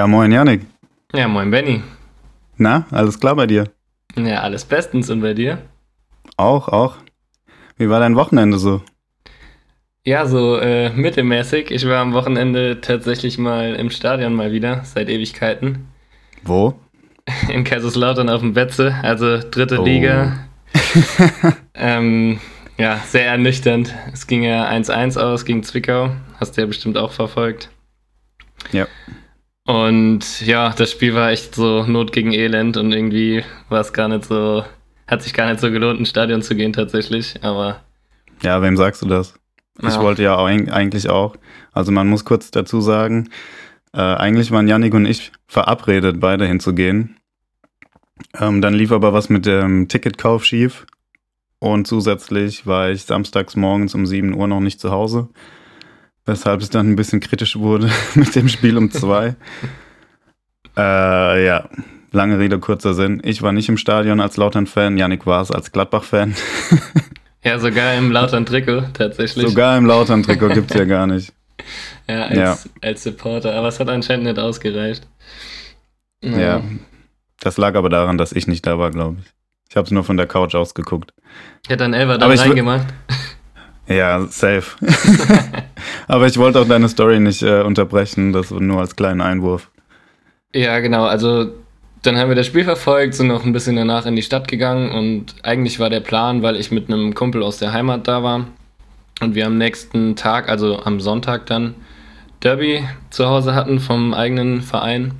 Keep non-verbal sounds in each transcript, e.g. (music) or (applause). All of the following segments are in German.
Ja, moin Janik. Ja, moin Benny. Na, alles klar bei dir? Ja, alles bestens und bei dir? Auch, auch. Wie war dein Wochenende so? Ja, so äh, mittelmäßig. Ich war am Wochenende tatsächlich mal im Stadion mal wieder, seit Ewigkeiten. Wo? (laughs) In Kaiserslautern auf dem Betze, also dritte oh. Liga. (laughs) ähm, ja, sehr ernüchternd. Es ging ja 1-1 aus gegen Zwickau. Hast du ja bestimmt auch verfolgt. Ja. Und ja, das Spiel war echt so Not gegen Elend und irgendwie war es gar nicht so, hat sich gar nicht so gelohnt, ins Stadion zu gehen tatsächlich, aber. Ja, wem sagst du das? Ja. Ich wollte ja eigentlich auch. Also man muss kurz dazu sagen, äh, eigentlich waren Yannick und ich verabredet, beide hinzugehen. Ähm, dann lief aber was mit dem Ticketkauf schief. Und zusätzlich war ich samstags morgens um 7 Uhr noch nicht zu Hause weshalb es dann ein bisschen kritisch wurde (laughs) mit dem Spiel um zwei. (laughs) äh, ja, lange Rede, kurzer Sinn. Ich war nicht im Stadion als Lautern-Fan, Yannick war es als Gladbach-Fan. (laughs) ja, sogar im Lautern-Trikot tatsächlich. Sogar im Lautern-Trikot gibt es ja gar nicht. Ja als, ja, als Supporter, aber es hat anscheinend nicht ausgereicht. Ja. ja, das lag aber daran, dass ich nicht da war, glaube ich. Ich habe es nur von der Couch aus geguckt. Ich hätte dann Elva da reingemacht. Ja, safe. (laughs) Aber ich wollte auch deine Story nicht äh, unterbrechen, das nur als kleinen Einwurf. Ja, genau. Also dann haben wir das Spiel verfolgt, sind noch ein bisschen danach in die Stadt gegangen und eigentlich war der Plan, weil ich mit einem Kumpel aus der Heimat da war und wir am nächsten Tag, also am Sonntag dann, Derby zu Hause hatten vom eigenen Verein,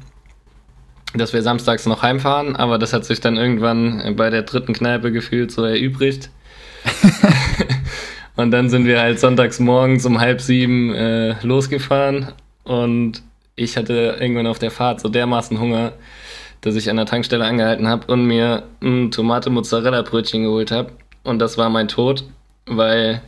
dass wir samstags noch heimfahren, aber das hat sich dann irgendwann bei der dritten Kneipe gefühlt so erübrigt. (laughs) Und dann sind wir halt sonntags morgens um halb sieben äh, losgefahren und ich hatte irgendwann auf der Fahrt so dermaßen Hunger, dass ich an der Tankstelle angehalten habe und mir ein Tomate-Mozzarella-Brötchen geholt habe. Und das war mein Tod, weil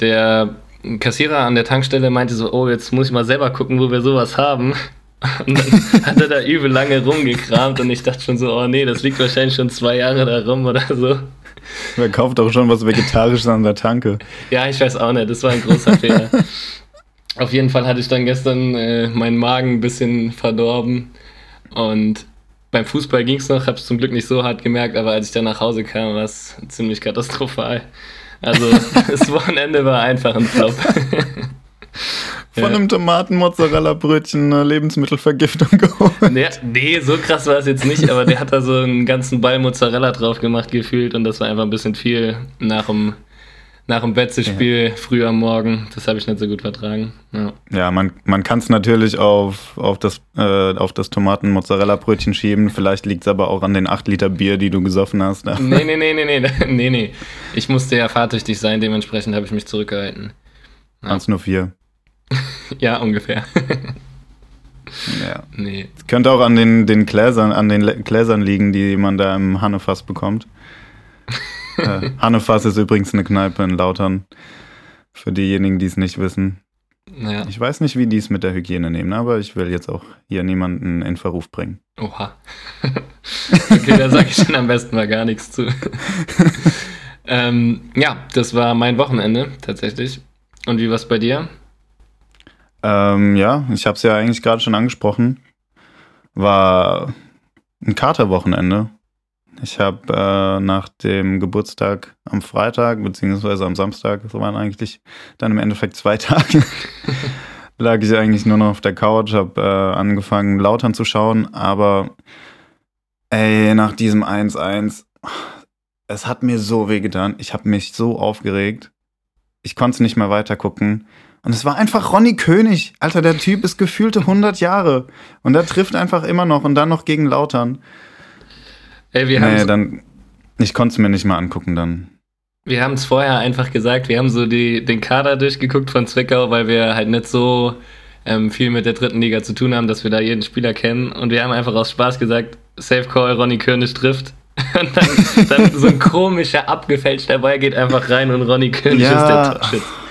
der Kassierer an der Tankstelle meinte so, oh, jetzt muss ich mal selber gucken, wo wir sowas haben. (laughs) Und dann hat er da übel lange rumgekramt und ich dachte schon so, oh nee, das liegt wahrscheinlich schon zwei Jahre da rum oder so. (laughs) Wer kauft auch schon was Vegetarisches an der Tanke? Ja, ich weiß auch nicht. Das war ein großer (laughs) Fehler. Auf jeden Fall hatte ich dann gestern äh, meinen Magen ein bisschen verdorben. Und beim Fußball ging es noch, habe es zum Glück nicht so hart gemerkt, aber als ich dann nach Hause kam, war es ziemlich katastrophal. Also (laughs) das Wochenende war einfach ein Flop. Von einem Tomaten-Mozzarella-Brötchen eine Lebensmittelvergiftung geholt. Nee, nee, so krass war es jetzt nicht, aber der hat da so einen ganzen Ball Mozzarella drauf gemacht gefühlt und das war einfach ein bisschen viel nach dem, nach dem Betze-Spiel ja. früh am Morgen. Das habe ich nicht so gut vertragen. Ja, ja man, man kann es natürlich auf, auf das, äh, das Tomaten-Mozzarella-Brötchen schieben. Vielleicht liegt es aber auch an den 8 Liter Bier, die du gesoffen hast. Nee, nee, nee, nee, nee, nee, nee. Ich musste ja fahrtüchtig sein, dementsprechend habe ich mich zurückgehalten. Ja. nur vier. (laughs) ja, ungefähr. ja. Nee. Es könnte auch an den, den Gläsern, an den Gläsern liegen, die man da im Hannefass bekommt. (laughs) äh, Hannefass ist übrigens eine Kneipe in Lautern. Für diejenigen, die es nicht wissen. Ja. Ich weiß nicht, wie die es mit der Hygiene nehmen, aber ich will jetzt auch hier niemanden in Verruf bringen. Oha. (laughs) okay, da sage ich dann am besten mal gar nichts zu. ähm, ja, das war mein Wochenende tatsächlich. Und wie war es bei dir? Ähm, ja, ich habe es ja eigentlich gerade schon angesprochen. War ein Katerwochenende. Ich habe äh, nach dem Geburtstag am Freitag beziehungsweise am Samstag, das waren eigentlich dann im Endeffekt zwei (laughs) Tage, lag ich eigentlich nur noch auf der Couch, habe äh, angefangen Lautern zu schauen, aber ey, nach diesem 1-1, es hat mir so wehgetan. Ich habe mich so aufgeregt. Ich konnte nicht mehr weiter gucken. Und es war einfach Ronny König. Alter, der Typ ist gefühlte 100 Jahre. Und er trifft einfach immer noch und dann noch gegen Lautern. Ey, wir nee, dann. Ich konnte es mir nicht mal angucken dann. Wir haben es vorher einfach gesagt, wir haben so die, den Kader durchgeguckt von Zwickau, weil wir halt nicht so ähm, viel mit der dritten Liga zu tun haben, dass wir da jeden Spieler kennen. Und wir haben einfach aus Spaß gesagt, Safe Call, Ronny König trifft. (laughs) Und dann, dann so ein komischer, abgefälschter Ball geht einfach rein und Ronny König ja. ist der Torschütze.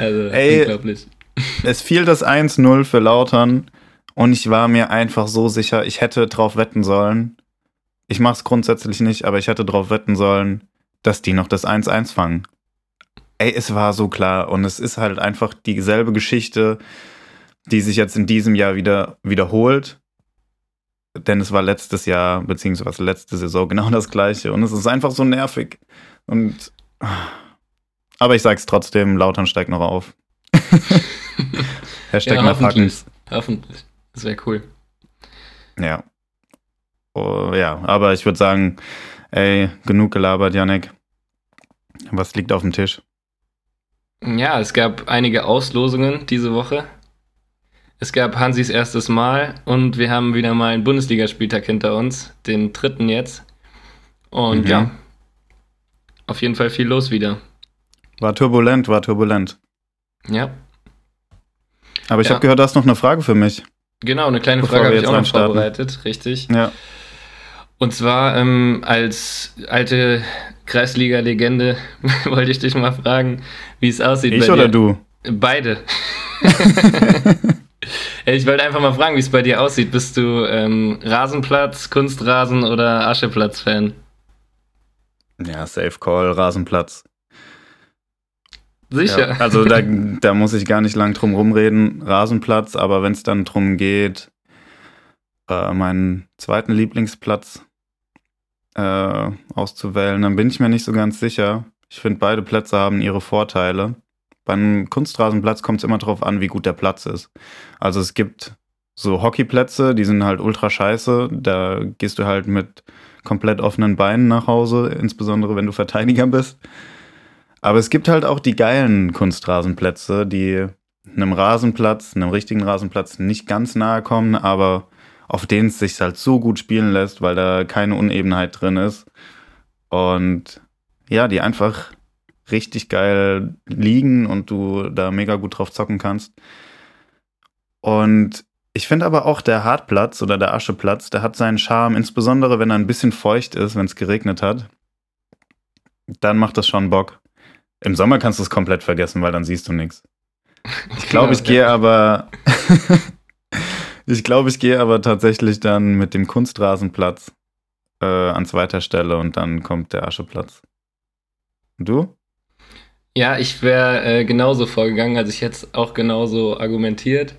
Also Ey, unglaublich. Es fiel das 1-0 für Lautern und ich war mir einfach so sicher, ich hätte drauf wetten sollen. Ich mache es grundsätzlich nicht, aber ich hätte drauf wetten sollen, dass die noch das 1-1 fangen. Ey, es war so klar und es ist halt einfach dieselbe Geschichte. die sich jetzt in diesem Jahr wieder wiederholt. Denn es war letztes Jahr, beziehungsweise letzte Saison genau das gleiche. Und es ist einfach so nervig. Und aber ich sag's trotzdem, Lautern steigt noch auf. (laughs) Hashtag ja, hoffentlich. Hoffentlich. Das wäre cool. Ja. Oh, ja, aber ich würde sagen, ey, genug gelabert, Janek. Was liegt auf dem Tisch? Ja, es gab einige Auslosungen diese Woche. Es gab Hansis erstes Mal und wir haben wieder mal einen Bundesligaspieltag hinter uns, den dritten jetzt. Und mhm. ja, auf jeden Fall viel los wieder. War turbulent, war turbulent. Ja. Aber ich ja. habe gehört, du hast noch eine Frage für mich. Genau, eine kleine Frage habe ich auch noch vorbereitet, richtig. Ja. Und zwar ähm, als alte Kreisliga-Legende (laughs) wollte ich dich mal fragen, wie es aussieht. Ich oder dir. du? Beide. (laughs) ich wollte einfach mal fragen, wie es bei dir aussieht. Bist du ähm, Rasenplatz, Kunstrasen oder Ascheplatz-Fan? Ja, Safe Call, Rasenplatz. Sicher. Ja, also da, da muss ich gar nicht lang drum rumreden. Rasenplatz, aber wenn es dann drum geht, äh, meinen zweiten Lieblingsplatz äh, auszuwählen, dann bin ich mir nicht so ganz sicher. Ich finde, beide Plätze haben ihre Vorteile. Beim Kunstrasenplatz kommt es immer darauf an, wie gut der Platz ist. Also es gibt so Hockeyplätze, die sind halt ultra scheiße. Da gehst du halt mit komplett offenen Beinen nach Hause, insbesondere wenn du Verteidiger bist. Aber es gibt halt auch die geilen Kunstrasenplätze, die einem Rasenplatz, einem richtigen Rasenplatz nicht ganz nahe kommen, aber auf denen es sich halt so gut spielen lässt, weil da keine Unebenheit drin ist. Und ja, die einfach richtig geil liegen und du da mega gut drauf zocken kannst. Und ich finde aber auch der Hartplatz oder der Ascheplatz, der hat seinen Charme, insbesondere wenn er ein bisschen feucht ist, wenn es geregnet hat. Dann macht das schon Bock. Im Sommer kannst du es komplett vergessen, weil dann siehst du nichts. (laughs) Ich glaube, ich gehe aber. (laughs) ich glaube, ich gehe aber tatsächlich dann mit dem Kunstrasenplatz äh, an zweiter Stelle und dann kommt der Ascheplatz. Und du? Ja, ich wäre äh, genauso vorgegangen, also ich jetzt auch genauso argumentiert.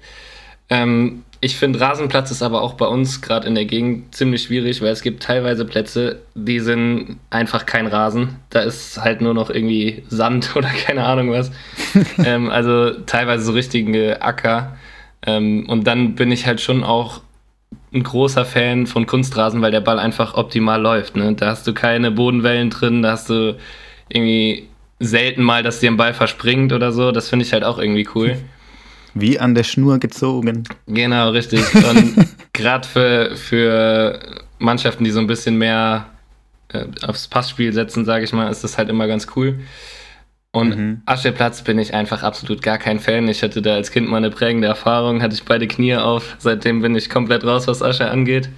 Ähm, ich finde, Rasenplatz ist aber auch bei uns gerade in der Gegend ziemlich schwierig, weil es gibt teilweise Plätze, die sind einfach kein Rasen. Da ist halt nur noch irgendwie Sand (laughs) oder keine Ahnung was. (laughs) ähm, also teilweise so richtige Acker. Ähm, und dann bin ich halt schon auch ein großer Fan von Kunstrasen, weil der Ball einfach optimal läuft. Ne? Da hast du keine Bodenwellen drin, da hast du irgendwie selten mal, dass dir ein Ball verspringt oder so. Das finde ich halt auch irgendwie cool. (laughs) Wie an der Schnur gezogen. Genau, richtig. (laughs) Und gerade für, für Mannschaften, die so ein bisschen mehr äh, aufs Passspiel setzen, sage ich mal, ist das halt immer ganz cool. Und mhm. Ascheplatz bin ich einfach absolut gar kein Fan. Ich hatte da als Kind mal eine prägende Erfahrung, hatte ich beide Knie auf. Seitdem bin ich komplett raus, was Asche angeht.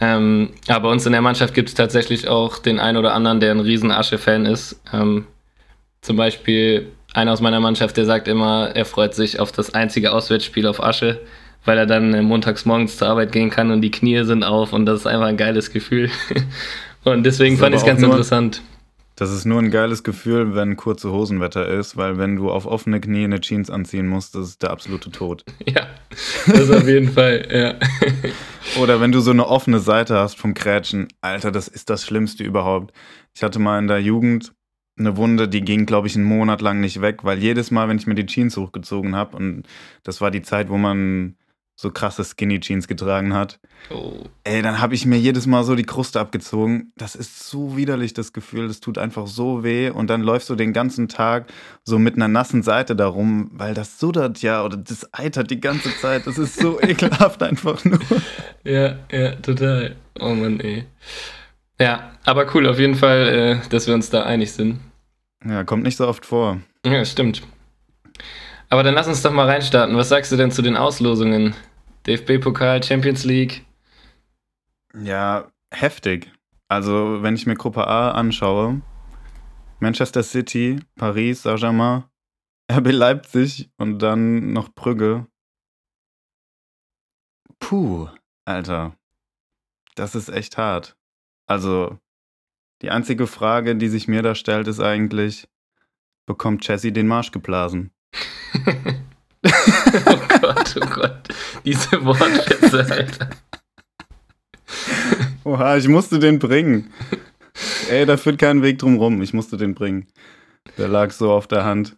Ähm, aber bei uns in der Mannschaft gibt es tatsächlich auch den einen oder anderen, der ein riesen Asche-Fan ist. Ähm, zum Beispiel einer aus meiner Mannschaft, der sagt immer, er freut sich auf das einzige Auswärtsspiel auf Asche, weil er dann äh, montags morgens zur Arbeit gehen kann und die Knie sind auf und das ist einfach ein geiles Gefühl. (laughs) und deswegen fand ich es ganz nur, interessant. Das ist nur ein geiles Gefühl, wenn kurze Hosenwetter ist, weil wenn du auf offene Knie eine Jeans anziehen musst, das ist der absolute Tod. (laughs) ja, das auf jeden Fall, ja. (laughs) Oder wenn du so eine offene Seite hast vom Krätschen, Alter, das ist das Schlimmste überhaupt. Ich hatte mal in der Jugend eine Wunde, die ging, glaube ich, einen Monat lang nicht weg, weil jedes Mal, wenn ich mir die Jeans hochgezogen habe, und das war die Zeit, wo man so krasse Skinny Jeans getragen hat, oh. ey, dann habe ich mir jedes Mal so die Kruste abgezogen. Das ist so widerlich, das Gefühl. Das tut einfach so weh. Und dann läufst du den ganzen Tag so mit einer nassen Seite darum, weil das suddert ja oder das eitert die ganze Zeit. Das ist so (laughs) ekelhaft einfach nur. Ja, ja, total. Oh Mann, ey. Ja, aber cool, auf jeden Fall, äh, dass wir uns da einig sind. Ja, kommt nicht so oft vor. Ja, stimmt. Aber dann lass uns doch mal reinstarten. Was sagst du denn zu den Auslosungen? DFB-Pokal, Champions League? Ja, heftig. Also, wenn ich mir Gruppe A anschaue, Manchester City, Paris, Saint-Germain, (laughs) RB Leipzig und dann noch Brügge. Puh, Alter. Das ist echt hart. Also, die einzige Frage, die sich mir da stellt, ist eigentlich, bekommt Jesse den Marsch geblasen? (laughs) oh Gott. Oh Gott. Diese Wortschätze, Alter. Oha, ich musste den bringen. Ey, da führt kein Weg drum rum. Ich musste den bringen. Der lag so auf der Hand.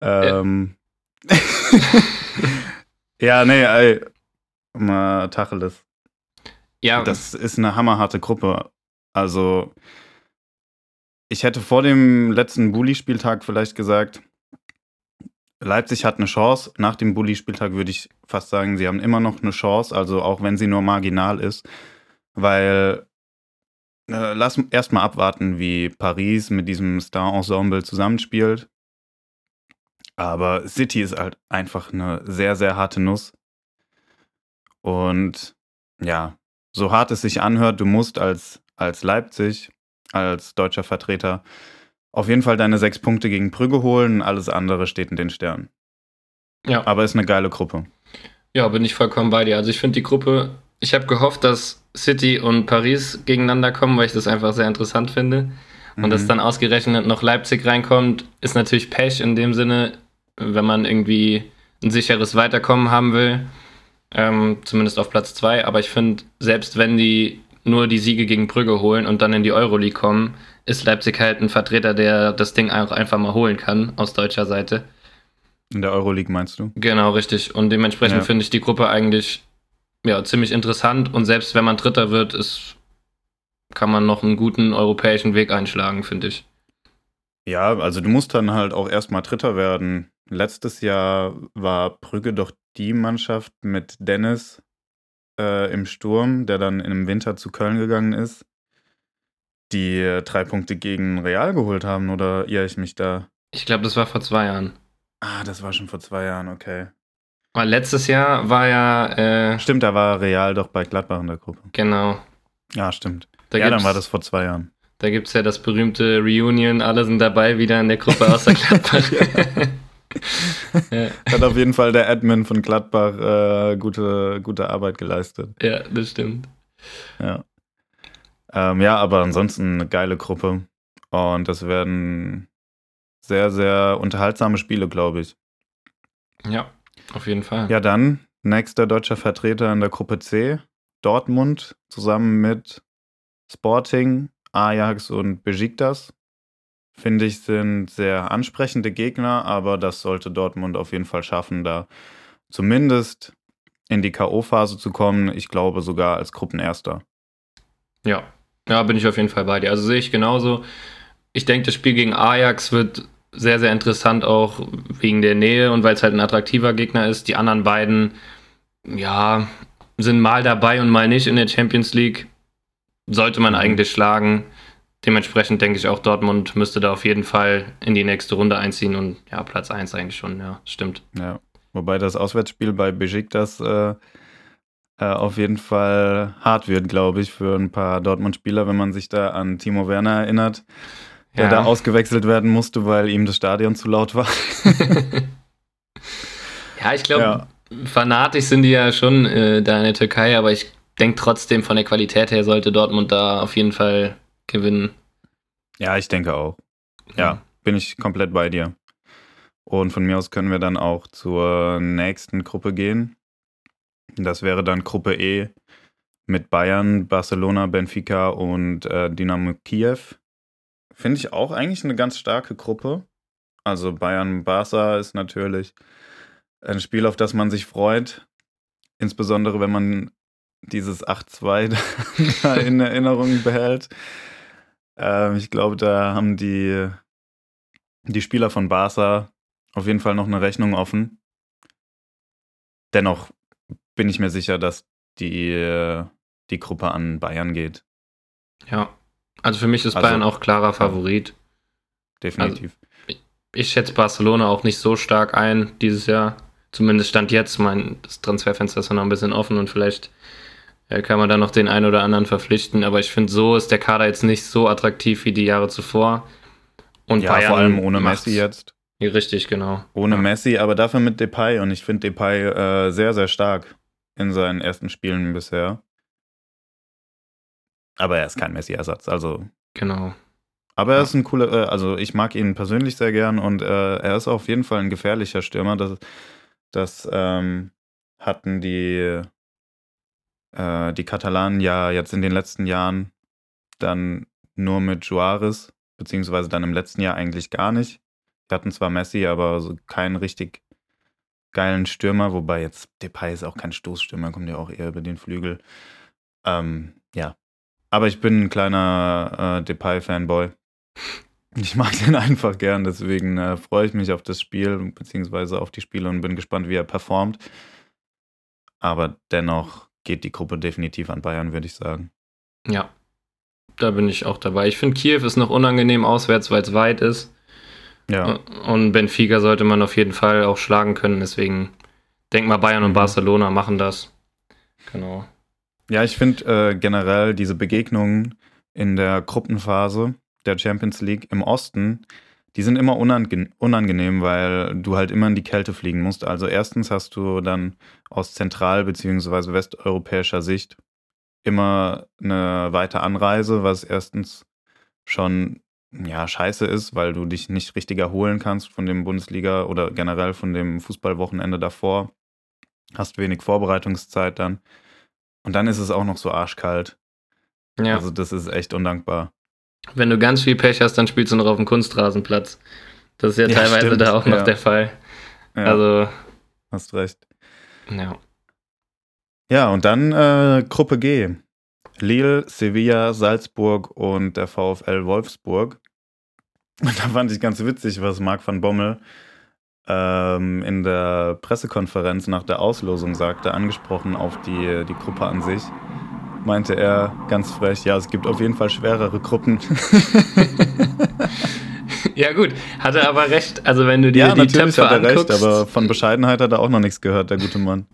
Ähm. (laughs) ja, nee, ey. Mal Tacheles. Ja, Das ist eine hammerharte Gruppe. Also, ich hätte vor dem letzten Bully-Spieltag vielleicht gesagt, Leipzig hat eine Chance. Nach dem Bully-Spieltag würde ich fast sagen, sie haben immer noch eine Chance, also auch wenn sie nur marginal ist. Weil, äh, lass erstmal abwarten, wie Paris mit diesem Star-Ensemble zusammenspielt. Aber City ist halt einfach eine sehr, sehr harte Nuss. Und ja, so hart es sich anhört, du musst als, als Leipzig, als deutscher Vertreter, auf jeden Fall deine sechs Punkte gegen Brügge holen. Alles andere steht in den Sternen. ja. Aber ist eine geile Gruppe. Ja, bin ich vollkommen bei dir. Also ich finde die Gruppe, ich habe gehofft, dass City und Paris gegeneinander kommen, weil ich das einfach sehr interessant finde. Und dass Mhm. dann ausgerechnet noch Leipzig reinkommt, ist natürlich Pech in dem Sinne, wenn man irgendwie ein sicheres Weiterkommen haben will. Ähm, zumindest auf Platz 2. Aber ich finde, selbst wenn die nur die Siege gegen Brügge holen und dann in die Euroleague kommen, ist Leipzig halt ein Vertreter, der das Ding auch einfach mal holen kann aus deutscher Seite. In der Euroleague meinst du? Genau, richtig. Und dementsprechend Ja. finde ich die Gruppe eigentlich ja, ziemlich interessant. Und selbst wenn man Dritter wird, ist, kann man noch einen guten europäischen Weg einschlagen, finde ich. Ja, also du musst dann halt auch erstmal Dritter werden. Letztes Jahr war Brügge doch die Mannschaft mit Dennis äh, im Sturm, der dann im Winter zu Köln gegangen ist, die drei Punkte gegen Real geholt haben, oder irre ich mich da? Ich glaube, das war vor zwei Jahren. Ah, das war schon vor zwei Jahren, okay. Weil letztes Jahr war ja, äh, Stimmt, da war Real doch bei Gladbach in der Gruppe. genau. Ja, stimmt. Da ja, dann war das vor zwei Jahren. Da gibt es ja das berühmte Reunion, alle sind dabei, wieder in der Gruppe außer (laughs) Gladbach. Ja, Hat auf jeden Fall der Admin von Gladbach äh, gute, gute Arbeit geleistet. ja, das stimmt. Ja. Ähm, ja, aber ansonsten eine geile Gruppe. Und das werden sehr, sehr unterhaltsame Spiele, glaube ich. Ja, auf jeden Fall. Ja, dann nächster deutscher Vertreter in der Gruppe C. Dortmund zusammen mit Sporting, Ajax und Besiktas. Finde ich, sind sehr ansprechende Gegner, aber das sollte Dortmund auf jeden Fall schaffen, da zumindest in die K.O.-Phase zu kommen. Ich glaube sogar als Gruppenerster. Ja, ja, bin ich auf jeden Fall bei dir. Also sehe ich genauso. Ich denke, das Spiel gegen Ajax wird sehr, sehr interessant, auch wegen der Nähe und weil es halt ein attraktiver Gegner ist. Die anderen beiden, ja, sind mal dabei und mal nicht in der Champions League. Sollte man Mhm. eigentlich schlagen. Dementsprechend denke ich auch, Dortmund müsste da auf jeden Fall in die nächste Runde einziehen und ja, Platz 1 eigentlich schon, ja, stimmt. Ja, wobei das Auswärtsspiel bei Besiktas äh, äh, auf jeden Fall hart wird, glaube ich, für ein paar Dortmund-Spieler, wenn man sich da an Timo Werner erinnert, der Ja. da ausgewechselt werden musste, weil ihm das Stadion zu laut war. (laughs) Ja, ich glaube, Ja. fanatisch sind die ja schon äh, da in der Türkei, aber ich denke trotzdem, von der Qualität her sollte Dortmund da auf jeden Fall gewinnen. Ja, ich denke auch. Ja, bin ich komplett bei dir. Und von mir aus können wir dann auch zur nächsten Gruppe gehen. Das wäre dann Gruppe E mit Bayern, Barcelona, Benfica und äh, Dynamo Kiew. Finde ich auch eigentlich eine ganz starke Gruppe. Also Bayern, Barca ist natürlich ein Spiel, auf das man sich freut. Insbesondere wenn man dieses 8-2 (laughs) da in Erinnerung behält. Ähm, ich glaube, da haben die, die Spieler von Barca auf jeden Fall noch eine Rechnung offen. Dennoch bin ich mir sicher, dass die, äh, die Gruppe an Bayern geht. Ja. Also für mich ist Also- Bayern auch klarer Favorit. Definitiv. Ich schätze Barcelona auch nicht so stark ein dieses Jahr. Zumindest stand jetzt. Mein, das Transferfenster ist ja noch ein bisschen offen und vielleicht äh, kann man da noch den einen oder anderen verpflichten. Aber ich finde, so ist der Kader jetzt nicht so attraktiv wie die Jahre zuvor. Und ja, vor allem ohne macht's- Messi jetzt. Richtig, genau. Ohne ja. Messi, aber dafür mit Depay. Und ich finde Depay äh, sehr, sehr stark in seinen ersten Spielen bisher. Aber er ist kein Messi-Ersatz. Also Genau. Aber er Ja. ist ein cooler, äh, also ich mag ihn persönlich sehr gern und äh, er ist auf jeden Fall ein gefährlicher Stürmer. Das Das ähm, hatten die, äh, die Katalanen ja jetzt in den letzten Jahren dann nur mit Juarez, beziehungsweise dann im letzten Jahr eigentlich gar nicht. Die hatten zwar Messi, aber so keinen richtig geilen Stürmer, wobei jetzt Depay ist auch kein Stoßstürmer, kommt ja auch eher über den Flügel. Ähm, ja. Aber ich bin ein kleiner äh, Depay-Fanboy. Ich mag den (laughs) einfach gern, deswegen äh, freue ich mich auf das Spiel, beziehungsweise auf die Spiele und bin gespannt, wie er performt. Aber dennoch geht die Gruppe definitiv an Bayern, würde ich sagen. Ja, da bin ich auch dabei. Ich finde, Kiew ist noch unangenehm auswärts, weil es weit ist. Ja. Und Benfica sollte man auf jeden Fall auch schlagen können. Deswegen denk mal, Bayern und mhm. Barcelona machen das. Genau. Ja, ich finde äh, generell diese Begegnungen in der Gruppenphase der Champions League im Osten, die sind immer unange unangenehm, weil du halt immer in die Kälte fliegen musst. Also erstens hast du dann aus zentral- bzw. westeuropäischer Sicht immer eine weite Anreise, was erstens schon ja scheiße ist, weil du dich nicht richtig erholen kannst von dem Bundesliga oder generell von dem Fußballwochenende davor. Hast wenig Vorbereitungszeit dann. Und dann ist es auch noch so arschkalt. Ja. Also das ist echt undankbar. Wenn du ganz viel Pech hast, dann spielst du noch auf dem Kunstrasenplatz. Das ist ja, ja teilweise stimmt. da auch noch ja. der Fall. Ja. Also. Hast recht. Ja. Ja, und dann äh, Gruppe G. Lille, Sevilla, Salzburg und der VfL Wolfsburg. Und (laughs) da fand ich ganz witzig, was Marc van Bommel ähm, in der Pressekonferenz nach der Auslosung sagte, angesprochen auf die, die Gruppe an sich meinte er ganz frech, ja, es gibt auf jeden Fall schwerere Gruppen. (laughs) ja gut, hat er aber recht. Also wenn du dir ja, die Töpfe hat er anguckst, recht, aber von Bescheidenheit hat er auch noch nichts gehört, der gute Mann.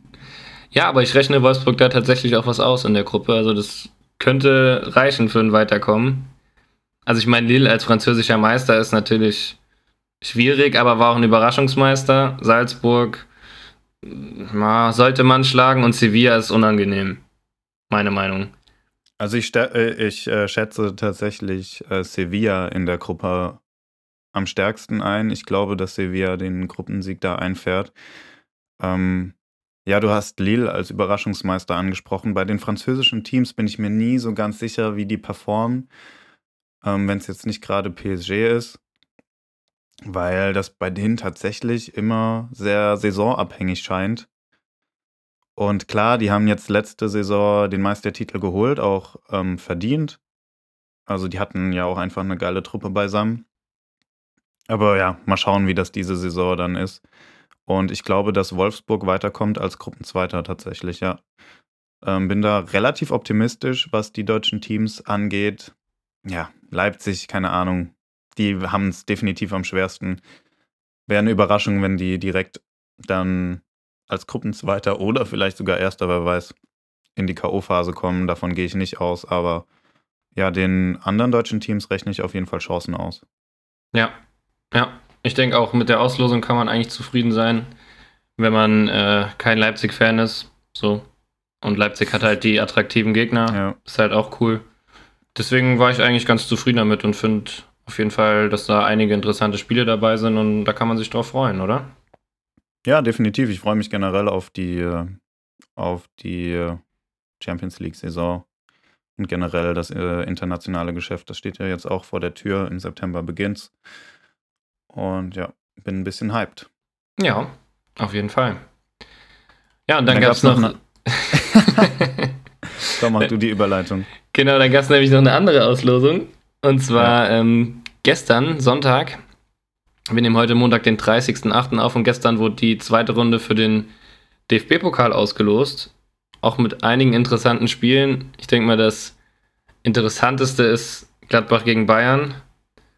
Ja, aber ich rechne Wolfsburg da tatsächlich auch was aus in der Gruppe. Also das könnte reichen für ein Weiterkommen. Also ich meine, Lille als französischer Meister ist natürlich schwierig, aber war auch ein Überraschungsmeister. Salzburg na, sollte man schlagen und Sevilla ist unangenehm meine Meinung. Also ich, äh, ich äh, schätze tatsächlich äh, Sevilla in der Gruppe am stärksten ein. Ich glaube, dass Sevilla den Gruppensieg da einfährt. Ähm, ja, du hast Lille als Überraschungsmeister angesprochen. Bei den französischen Teams bin ich mir nie so ganz sicher, wie die performen, ähm, wenn es jetzt nicht gerade PSG ist, weil das bei denen tatsächlich immer sehr saisonabhängig scheint. Und klar, die haben jetzt letzte Saison den Meistertitel geholt, auch ähm, verdient. Also die hatten ja auch einfach eine geile Truppe beisammen. Aber ja, mal schauen, wie das diese Saison dann ist. Und ich glaube, dass Wolfsburg weiterkommt als Gruppenzweiter tatsächlich, ja. Ähm, bin da relativ optimistisch, was die deutschen Teams angeht. Ja, Leipzig, keine Ahnung. Die haben es definitiv am schwersten. Wäre eine Überraschung, wenn die direkt dann als Gruppenzweiter oder vielleicht sogar Erster, wer weiß, in die K.O.-Phase kommen. Davon gehe ich nicht aus, aber ja, den anderen deutschen Teams rechne ich auf jeden Fall Chancen aus. Ja, ja. Ich denke auch, mit der Auslosung kann man eigentlich zufrieden sein, wenn man äh, kein Leipzig-Fan ist. So. Und Leipzig hat halt die attraktiven Gegner. Ja. Ist halt auch cool. Deswegen war ich eigentlich ganz zufrieden damit und finde auf jeden Fall, dass da einige interessante Spiele dabei sind und da kann man sich drauf freuen, oder? Ja, definitiv. Ich freue mich generell auf die, auf die Champions League-Saison und generell das äh, internationale Geschäft. Das steht ja jetzt auch vor der Tür. Im September beginnt's. Und ja, bin ein bisschen hyped. Ja, auf jeden Fall. Ja, und dann, dann gab es noch. noch eine (laughs) Komm, mach du die Überleitung. Genau, dann gab es nämlich noch eine andere Auslosung. Und zwar ja. ähm, gestern, Sonntag, wir nehmen heute Montag, den 30.08. auf und gestern wurde die zweite Runde für den DFB-Pokal ausgelost. Auch mit einigen interessanten Spielen. Ich denke mal, das interessanteste ist Gladbach gegen Bayern.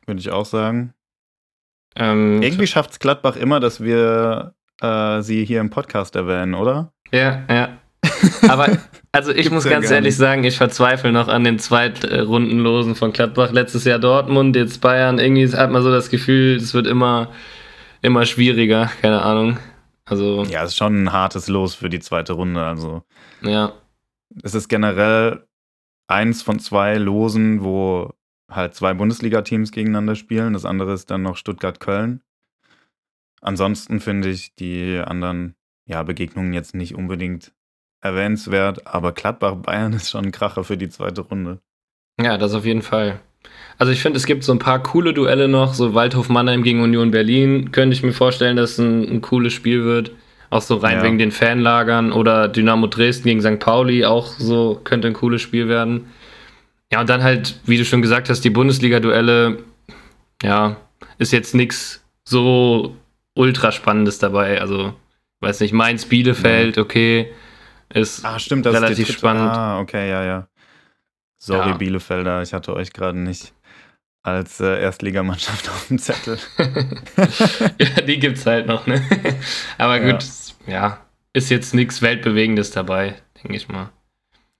Würde ich auch sagen. Ähm, Irgendwie schafft es Gladbach immer, dass wir äh, sie hier im Podcast erwähnen, oder? Ja, ja. Aber also ich muss ganz ehrlich nicht. sagen, ich verzweifle noch an den Zweitrundenlosen von Gladbach. Letztes Jahr Dortmund, jetzt Bayern. Irgendwie hat man so das Gefühl, es wird immer, immer schwieriger. Keine Ahnung. Also, ja, es ist schon ein hartes Los für die zweite Runde. Also, ja. Es ist generell eins von zwei Losen, wo halt zwei Bundesliga-Teams gegeneinander spielen. Das andere ist dann noch Stuttgart-Köln. Ansonsten finde ich die anderen ja, Begegnungen jetzt nicht unbedingt erwähnenswert, aber Gladbach-Bayern (laughs) ist schon ein Kracher für die zweite Runde. Ja, das auf jeden Fall. Also ich finde, es gibt so ein paar coole Duelle noch, so Waldhof Mannheim gegen Union Berlin, könnte ich mir vorstellen, dass es ein, ein cooles Spiel wird. Auch so rein ja. wegen den Fanlagern oder Dynamo Dresden gegen St. Pauli, auch so könnte ein cooles Spiel werden. Ja, und dann halt, wie du schon gesagt hast, die Bundesliga-Duelle, ja, ist jetzt nichts so ultra Spannendes dabei. Also, weiß nicht, Mainz, Bielefeld, okay, ist ah, stimmt, das relativ ist spannend. Ah, okay, ja, ja. Sorry, ja. Bielefelder, ich hatte euch gerade nicht als äh, Erstligamannschaft (laughs) auf dem Zettel. (laughs) ja, die gibt's halt noch, ne? (laughs) Aber gut, ja, ja ist jetzt nichts Weltbewegendes dabei, denke ich mal.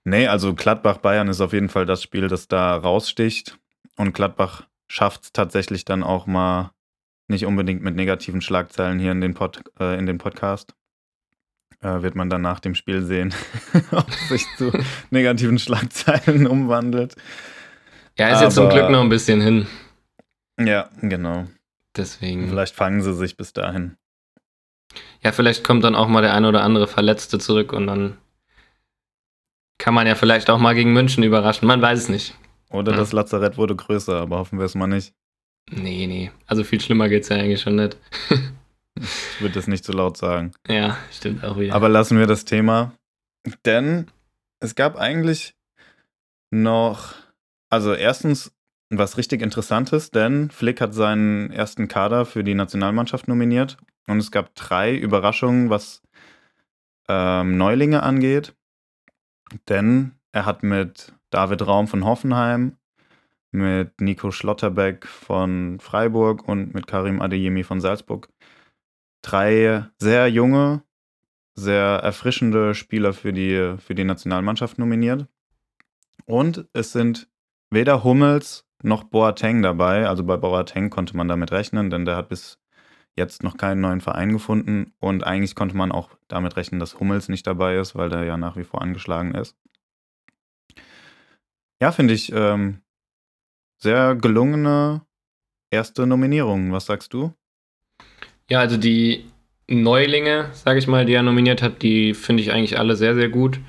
Nee, also Gladbach-Bayern ist auf jeden Fall das Spiel, das da raussticht. Und Gladbach schafft es tatsächlich dann auch mal nicht unbedingt mit negativen Schlagzeilen hier in den, Pod, äh, in den Podcast. Äh, wird man dann nach dem Spiel sehen, (laughs) ob sich zu negativen Schlagzeilen umwandelt. Ja, ist Aber, jetzt zum Glück noch ein bisschen hin. Ja, genau. Deswegen. Vielleicht fangen sie sich bis dahin. Ja, vielleicht kommt dann auch mal der ein oder andere Verletzte zurück und dann kann man ja vielleicht auch mal gegen München überraschen. Man weiß es nicht. Oder ja. das Lazarett wurde größer, aber hoffen wir es mal nicht. Nee, nee. Also viel schlimmer geht es ja eigentlich schon nicht. (laughs) ich würde das nicht so laut sagen. Ja, stimmt auch wieder. Aber lassen wir das Thema. Denn es gab eigentlich noch, also erstens was richtig Interessantes, denn Flick hat seinen ersten Kader für die Nationalmannschaft nominiert und es gab drei Überraschungen, was ähm, Neulinge angeht. Denn er hat mit David Raum von Hoffenheim, mit Nico Schlotterbeck von Freiburg und mit Karim Adeyemi von Salzburg drei sehr junge, sehr erfrischende Spieler für die, für die Nationalmannschaft nominiert. Und es sind weder Hummels noch Boateng dabei. Also bei Boateng konnte man damit rechnen, denn der hat bis jetzt noch keinen neuen Verein gefunden und eigentlich konnte man auch damit rechnen, dass Hummels nicht dabei ist, weil der ja nach wie vor angeschlagen ist. Ja, finde ich ähm, sehr gelungene erste Nominierung. Was sagst du? Ja, also die Neulinge, sage ich mal, die er nominiert hat, die finde ich eigentlich alle sehr, sehr gut.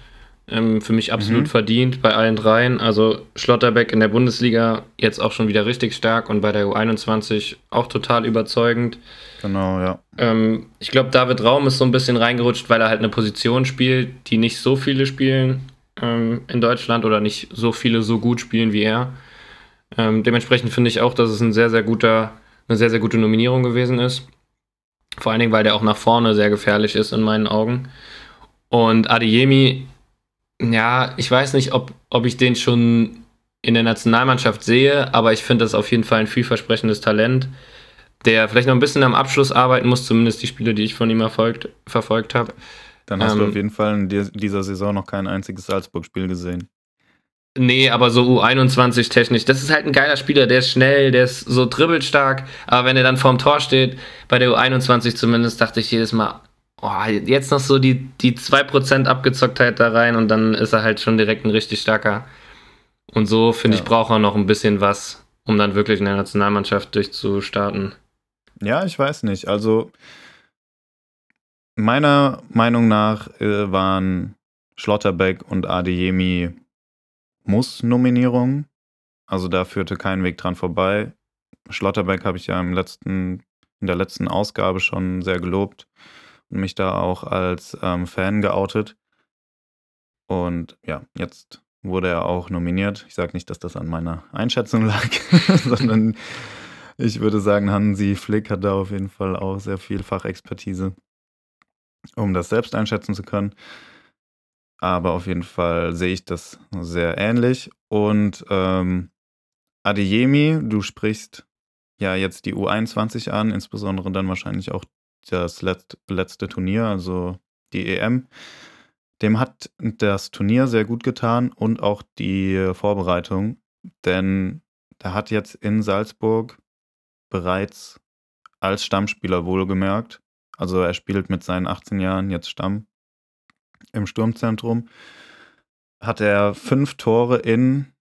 Ähm, für mich absolut mhm. verdient bei allen dreien. Also Schlotterbeck in der Bundesliga jetzt auch schon wieder richtig stark und bei der U21 auch total überzeugend. Genau, ja. Ähm, ich glaube, David Raum ist so ein bisschen reingerutscht, weil er halt eine Position spielt, die nicht so viele spielen ähm, in Deutschland oder nicht so viele so gut spielen wie er. Ähm, dementsprechend finde ich auch, dass es ein sehr, sehr guter, eine sehr, sehr gute Nominierung gewesen ist. Vor allen Dingen, weil der auch nach vorne sehr gefährlich ist in meinen Augen. Und Adeyemi ja, ich weiß nicht, ob, ob ich den schon in der Nationalmannschaft sehe, aber ich finde das auf jeden Fall ein vielversprechendes Talent, der vielleicht noch ein bisschen am Abschluss arbeiten muss, zumindest die Spiele, die ich von ihm erfolgt, verfolgt habe. Dann hast ähm, du auf jeden Fall in dieser Saison noch kein einziges Salzburg-Spiel gesehen. Nee, aber so U21 technisch, das ist halt ein geiler Spieler, der ist schnell, der ist so dribbelstark, aber wenn er dann vorm Tor steht, bei der U21 zumindest, dachte ich jedes Mal, oh, jetzt noch so die, die 2% Abgezocktheit da rein und dann ist er halt schon direkt ein richtig starker. Und so, finde ja. ich, braucht er noch ein bisschen was, um dann wirklich in der Nationalmannschaft durchzustarten. Ja, ich weiß nicht. Also, meiner Meinung nach äh, waren Schlotterbeck und Adeyemi Muss-Nominierungen. Also da führte kein Weg dran vorbei. Schlotterbeck habe ich ja im letzten, in der letzten Ausgabe schon sehr gelobt mich da auch als ähm, Fan geoutet. Und ja, jetzt wurde er auch nominiert. Ich sage nicht, dass das an meiner Einschätzung lag, (laughs) sondern ich würde sagen, Hansi Flick hat da auf jeden Fall auch sehr viel Fachexpertise, um das selbst einschätzen zu können. Aber auf jeden Fall sehe ich das sehr ähnlich. Und ähm, Adeyemi, du sprichst ja jetzt die U21 an, insbesondere dann wahrscheinlich auch das letzt, letzte Turnier, also die EM. Dem hat das Turnier sehr gut getan und auch die Vorbereitung, denn er hat jetzt in Salzburg bereits als Stammspieler wohlgemerkt, also er spielt mit seinen 18 Jahren jetzt Stamm im Sturmzentrum, hat er fünf Tore in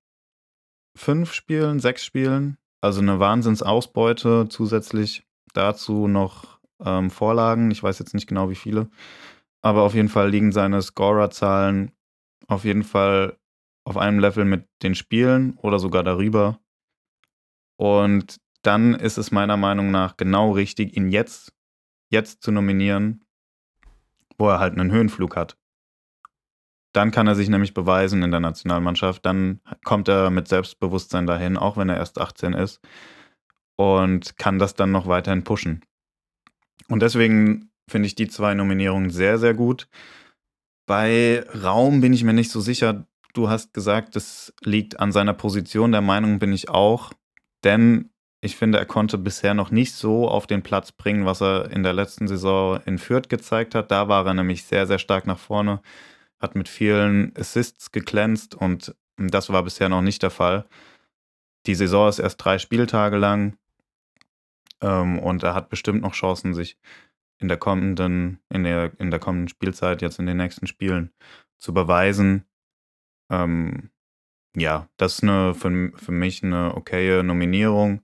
fünf Spielen, sechs Spielen, also eine Wahnsinnsausbeute, zusätzlich dazu noch ähm, Vorlagen. Ich weiß jetzt nicht genau, wie viele. aber auf jeden Fall liegen seine Scorerzahlen auf jeden Fall auf einem Level mit den Spielen oder sogar darüber. Und dann ist es meiner Meinung nach genau richtig, ihn jetzt, jetzt zu nominieren, wo er halt einen Höhenflug hat. Dann kann er sich nämlich beweisen in der Nationalmannschaft. Dann kommt er mit Selbstbewusstsein dahin, auch wenn er erst 18 ist. Und kann das dann noch weiterhin pushen. Und deswegen finde ich die zwei Nominierungen sehr, sehr gut. Bei Raum bin ich mir nicht so sicher. Du hast gesagt, es liegt an seiner Position. Der Meinung bin ich auch. Denn ich finde, er konnte bisher noch nicht so auf den Platz bringen, was er in der letzten Saison in Fürth gezeigt hat. Da war er nämlich sehr, sehr stark nach vorne hat mit vielen Assists geglänzt und das war bisher noch nicht der Fall. Die Saison ist erst drei Spieltage lang ähm, und er hat bestimmt noch Chancen, sich in der kommenden, in der, in der kommenden Spielzeit, jetzt in den nächsten Spielen, zu beweisen. Ähm, ja, das ist eine, für, für mich eine okaye Nominierung.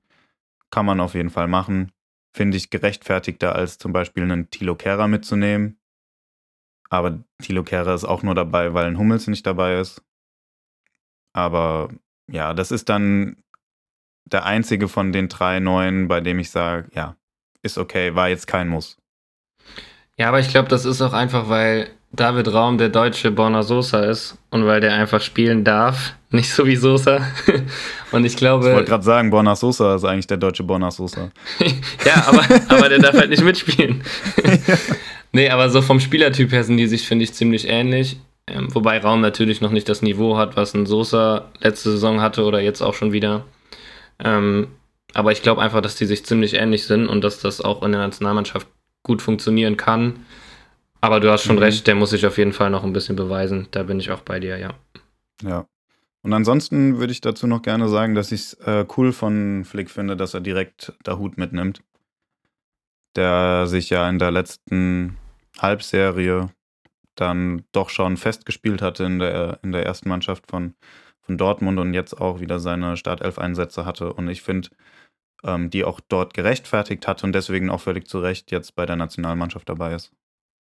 Kann man auf jeden Fall machen. Finde ich gerechtfertigter, als zum Beispiel einen Tilo Kehrer mitzunehmen, aber Thilo Kehrer ist auch nur dabei, weil ein Hummels nicht dabei ist. Aber ja, das ist dann der einzige von den drei neuen, bei dem ich sage, ja, ist okay, war jetzt kein Muss. Ja, aber ich glaube, das ist auch einfach, weil David Raum der deutsche Borna Sosa ist und weil der einfach spielen darf, (laughs) nicht so wie Sosa. (laughs) und ich glaube. Ich wollte gerade sagen, Borna Sosa ist eigentlich der deutsche Borna Sosa. (laughs) ja, aber, aber der darf halt nicht mitspielen. Nee, aber so vom Spielertyp her sind die sich, finde ich, ziemlich ähnlich. Ähm, wobei Raum natürlich noch nicht das Niveau hat, was ein Sosa letzte Saison hatte oder jetzt auch schon wieder. Ähm, aber ich glaube einfach, dass die sich ziemlich ähnlich sind und dass das auch in der Nationalmannschaft gut funktionieren kann. Aber du hast schon mhm. recht, der muss sich auf jeden Fall noch ein bisschen beweisen. Da bin ich auch bei dir, ja. Ja. Und ansonsten würde ich dazu noch gerne sagen, dass ich es äh, cool von Flick finde, dass er direkt Hut mitnimmt der sich ja in der letzten Halbserie dann doch schon festgespielt hatte in der, in der ersten Mannschaft von, von Dortmund und jetzt auch wieder seine Startelf-Einsätze hatte. Und ich finde, ähm, die auch dort gerechtfertigt hat und deswegen auch völlig zu Recht jetzt bei der Nationalmannschaft dabei ist.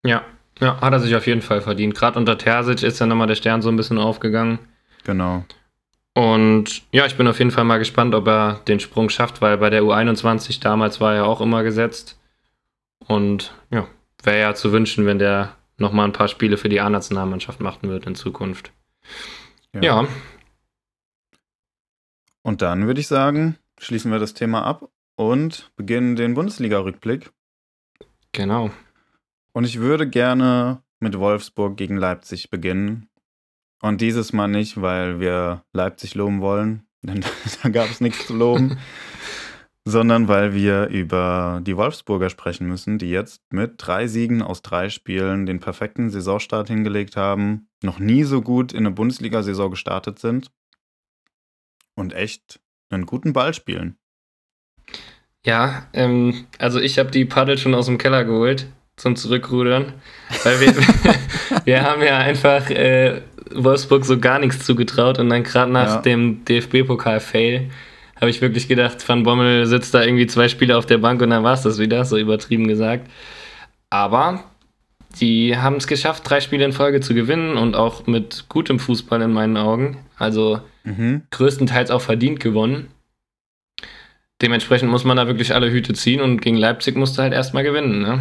Ja, ja, hat er sich auf jeden Fall verdient. Gerade unter Terzic ist ja nochmal der Stern so ein bisschen aufgegangen. Genau. Und ja, ich bin auf jeden Fall mal gespannt, ob er den Sprung schafft, weil bei der U21 damals war er auch immer gesetzt. Und ja, wäre ja zu wünschen, wenn der nochmal ein paar Spiele für die A-Nationalmannschaft machen wird in Zukunft. Ja. ja. Und dann würde ich sagen, schließen wir das Thema ab und beginnen den Bundesliga-Rückblick. Genau. Und ich würde gerne mit Wolfsburg gegen Leipzig beginnen. Und dieses Mal nicht, weil wir Leipzig loben wollen, denn (laughs) da gab es nichts zu loben, (laughs) sondern weil wir über die Wolfsburger sprechen müssen, die jetzt mit drei Siegen aus drei Spielen den perfekten Saisonstart hingelegt haben, noch nie so gut in eine Bundesliga-Saison gestartet sind und echt einen guten Ball spielen. Ja, ähm, also ich habe die Paddel schon aus dem Keller geholt zum Zurückrudern, weil wir, (laughs) wir haben ja einfach äh, Wolfsburg so gar nichts zugetraut und dann gerade nach ja. dem DFB-Pokal-Fail habe ich wirklich gedacht, Van Bommel sitzt da irgendwie zwei Spiele auf der Bank und dann war es das wieder, so übertrieben gesagt. Aber die haben es geschafft, drei Spiele in Folge zu gewinnen und auch mit gutem Fußball in meinen Augen. Also mhm. größtenteils auch verdient gewonnen. Dementsprechend muss man da wirklich alle Hüte ziehen und gegen Leipzig musste halt erstmal gewinnen. Ne?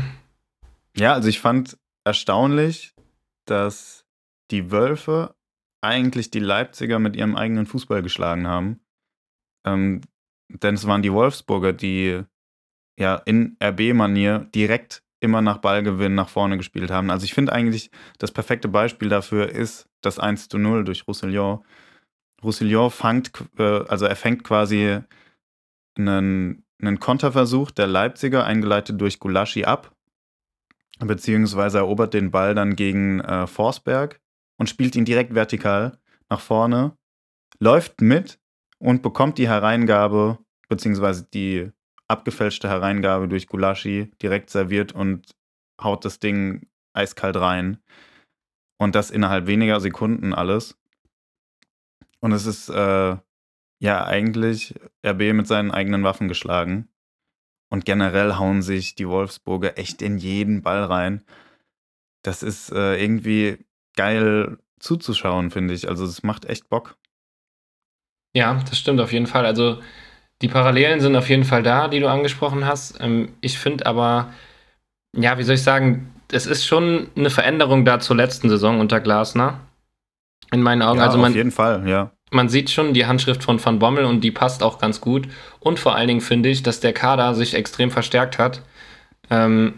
Ja, also ich fand erstaunlich, dass die Wölfe eigentlich die Leipziger mit ihrem eigenen Fußball geschlagen haben. Ähm, denn es waren die Wolfsburger, die ja in RB-Manier direkt immer nach Ballgewinn nach vorne gespielt haben. Also ich finde eigentlich, das perfekte Beispiel dafür ist das 1 zu 0 durch Roussillon. Roussillon fangt, äh, also er fängt quasi einen, einen Konterversuch der Leipziger, eingeleitet durch Gulaschi, ab, beziehungsweise erobert den Ball dann gegen äh, Forsberg und spielt ihn direkt vertikal nach vorne, läuft mit, und bekommt die Hereingabe, beziehungsweise die abgefälschte Hereingabe durch Gulaschi direkt serviert und haut das Ding eiskalt rein. Und das innerhalb weniger Sekunden alles. Und es ist äh, ja eigentlich RB mit seinen eigenen Waffen geschlagen. Und generell hauen sich die Wolfsburger echt in jeden Ball rein. das ist äh, irgendwie geil zuzuschauen, finde ich. Also es macht echt Bock. Ja, das stimmt auf jeden Fall. Also die Parallelen sind auf jeden Fall da, die du angesprochen hast. Ähm, ich finde aber, ja, wie soll ich sagen, es ist schon eine Veränderung da zur letzten Saison unter Glasner. In meinen Augen. Ja, also man, auf jeden Fall, ja. Man sieht schon die Handschrift von Van Bommel und die passt auch ganz gut. Und vor allen Dingen finde ich, dass der Kader sich extrem verstärkt hat. Ähm,